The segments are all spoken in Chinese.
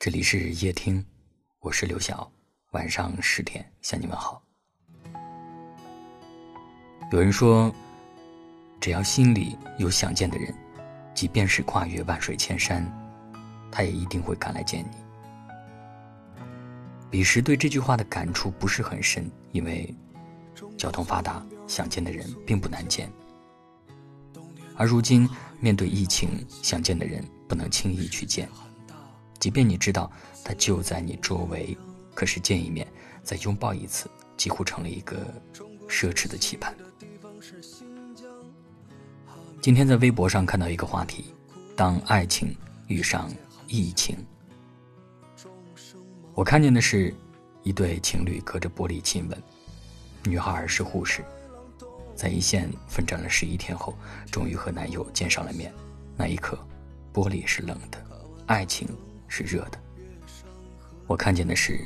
这里是夜听，我是刘晓。晚上十点向你们好。有人说，只要心里有想见的人，即便是跨越万水千山，他也一定会赶来见你。彼时对这句话的感触不是很深，因为交通发达，想见的人并不难见。而如今面对疫情，想见的人不能轻易去见。即便你知道他就在你周围，可是见一面再拥抱一次，几乎成了一个奢侈的期盼。今天在微博上看到一个话题：当爱情遇上疫情。我看见的是，一对情侣隔着玻璃亲吻，女孩是护士，在一线奋战了十一天后，终于和男友见上了面。那一刻，玻璃是冷的，爱情。是热的。我看见的是，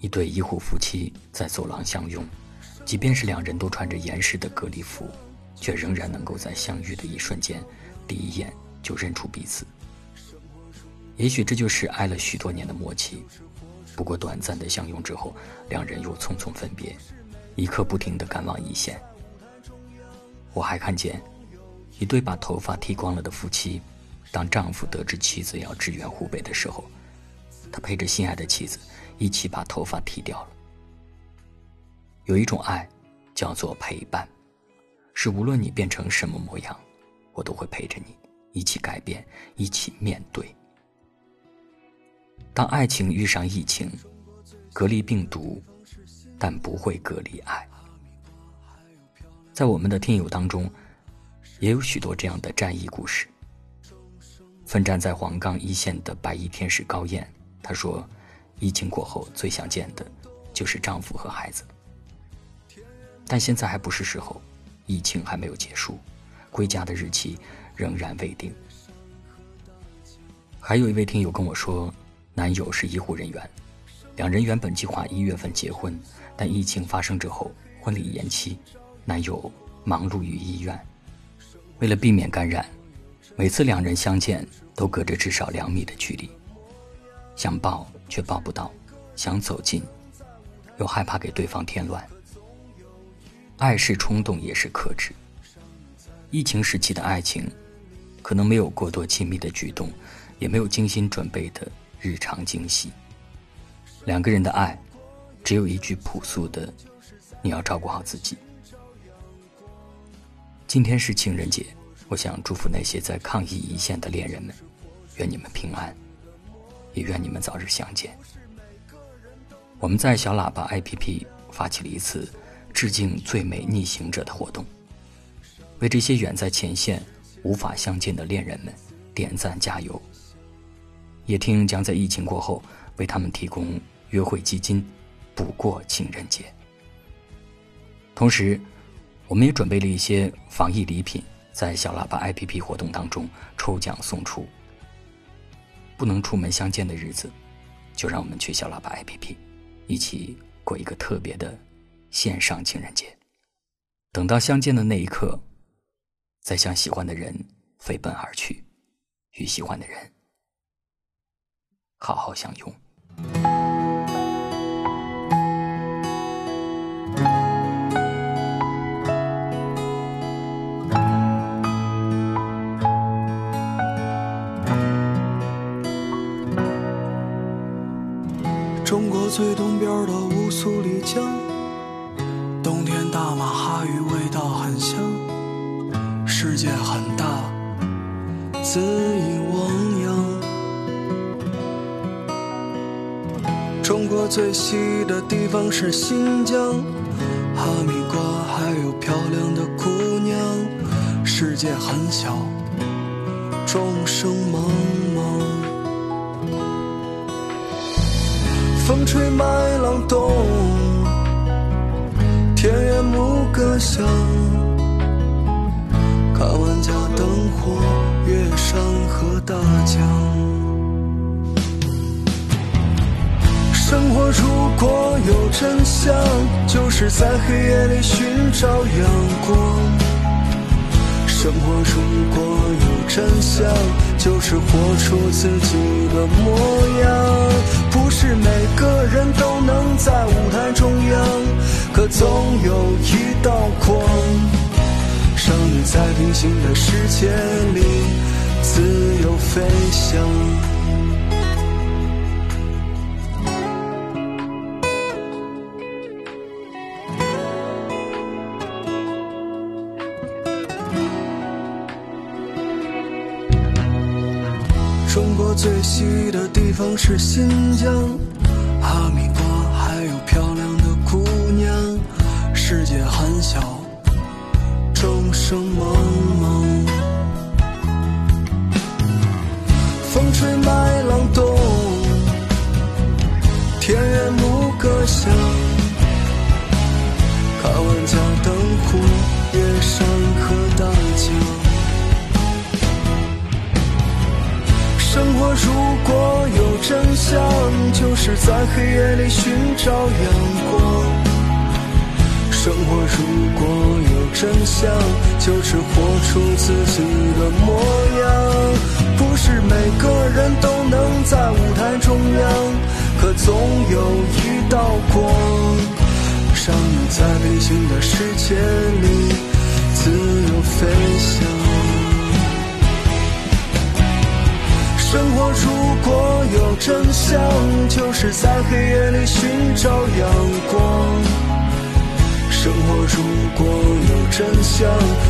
一对医护夫妻在走廊相拥，即便是两人都穿着严实的隔离服，却仍然能够在相遇的一瞬间，第一眼就认出彼此。也许这就是爱了许多年的默契。不过短暂的相拥之后，两人又匆匆分别，一刻不停的赶往一线。我还看见，一对把头发剃光了的夫妻。当丈夫得知妻子要支援湖北的时候，他陪着心爱的妻子一起把头发剃掉了。有一种爱，叫做陪伴，是无论你变成什么模样，我都会陪着你一起改变，一起面对。当爱情遇上疫情，隔离病毒，但不会隔离爱。在我们的听友当中，也有许多这样的战役故事。奋战在黄冈一线的白衣天使高燕，她说：“疫情过后最想见的，就是丈夫和孩子。但现在还不是时候，疫情还没有结束，归家的日期仍然未定。”还有一位听友跟我说，男友是医护人员，两人原本计划一月份结婚，但疫情发生之后，婚礼延期，男友忙碌于医院，为了避免感染。每次两人相见，都隔着至少两米的距离，想抱却抱不到，想走近，又害怕给对方添乱。爱是冲动，也是克制。疫情时期的爱情，可能没有过多亲密的举动，也没有精心准备的日常惊喜。两个人的爱，只有一句朴素的：“你要照顾好自己。”今天是情人节。我想祝福那些在抗疫一线的恋人们，愿你们平安，也愿你们早日相见。我们在小喇叭 APP 发起了一次致敬最美逆行者的活动，为这些远在前线无法相见的恋人们点赞加油。叶听将在疫情过后为他们提供约会基金，补过情人节。同时，我们也准备了一些防疫礼品。在小喇叭 APP 活动当中抽奖送出。不能出门相见的日子，就让我们去小喇叭 APP，一起过一个特别的线上情人节。等到相见的那一刻，再向喜欢的人飞奔而去，与喜欢的人好好相拥。最东边的乌苏里江，冬天大马哈鱼味道很香。世界很大，恣意汪洋。中国最西的地方是新疆，哈密瓜还有漂亮的姑娘。世界很小，众生茫茫。风吹麦浪动，田园牧歌响。看万家灯火，越山河大江。生活如果有真相，就是在黑夜里寻找阳光。生活如果有真相就是活出自己的模样。不是每个人都能在舞台中央可总有一道光少女在平行的世界里自由飞翔。中国最西的地方是新疆，哈密瓜还有漂亮的姑娘。世界很小，众生茫茫，风吹麦浪动，田园牧歌响，看万家灯火，越山河大生活如果有真相，就是在黑夜里寻找阳光。生活如果有真相，就是活出自己的模样。不是每个人都能在舞台中央，可总有一道光，让你在平行的世界里自由飞翔。生活如果有真相，就是在黑夜里寻找阳光。生活如果有真相，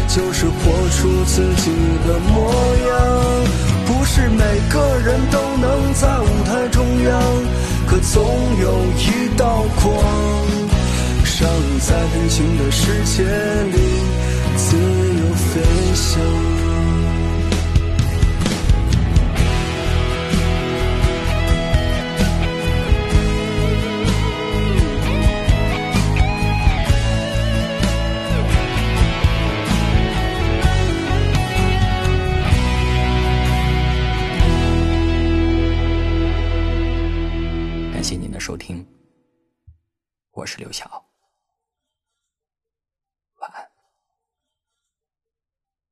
就是活出自己的模样。不是每个人都能在舞台中央，可总有一道光，让你在平行的世界里自由飞翔。我是刘晓。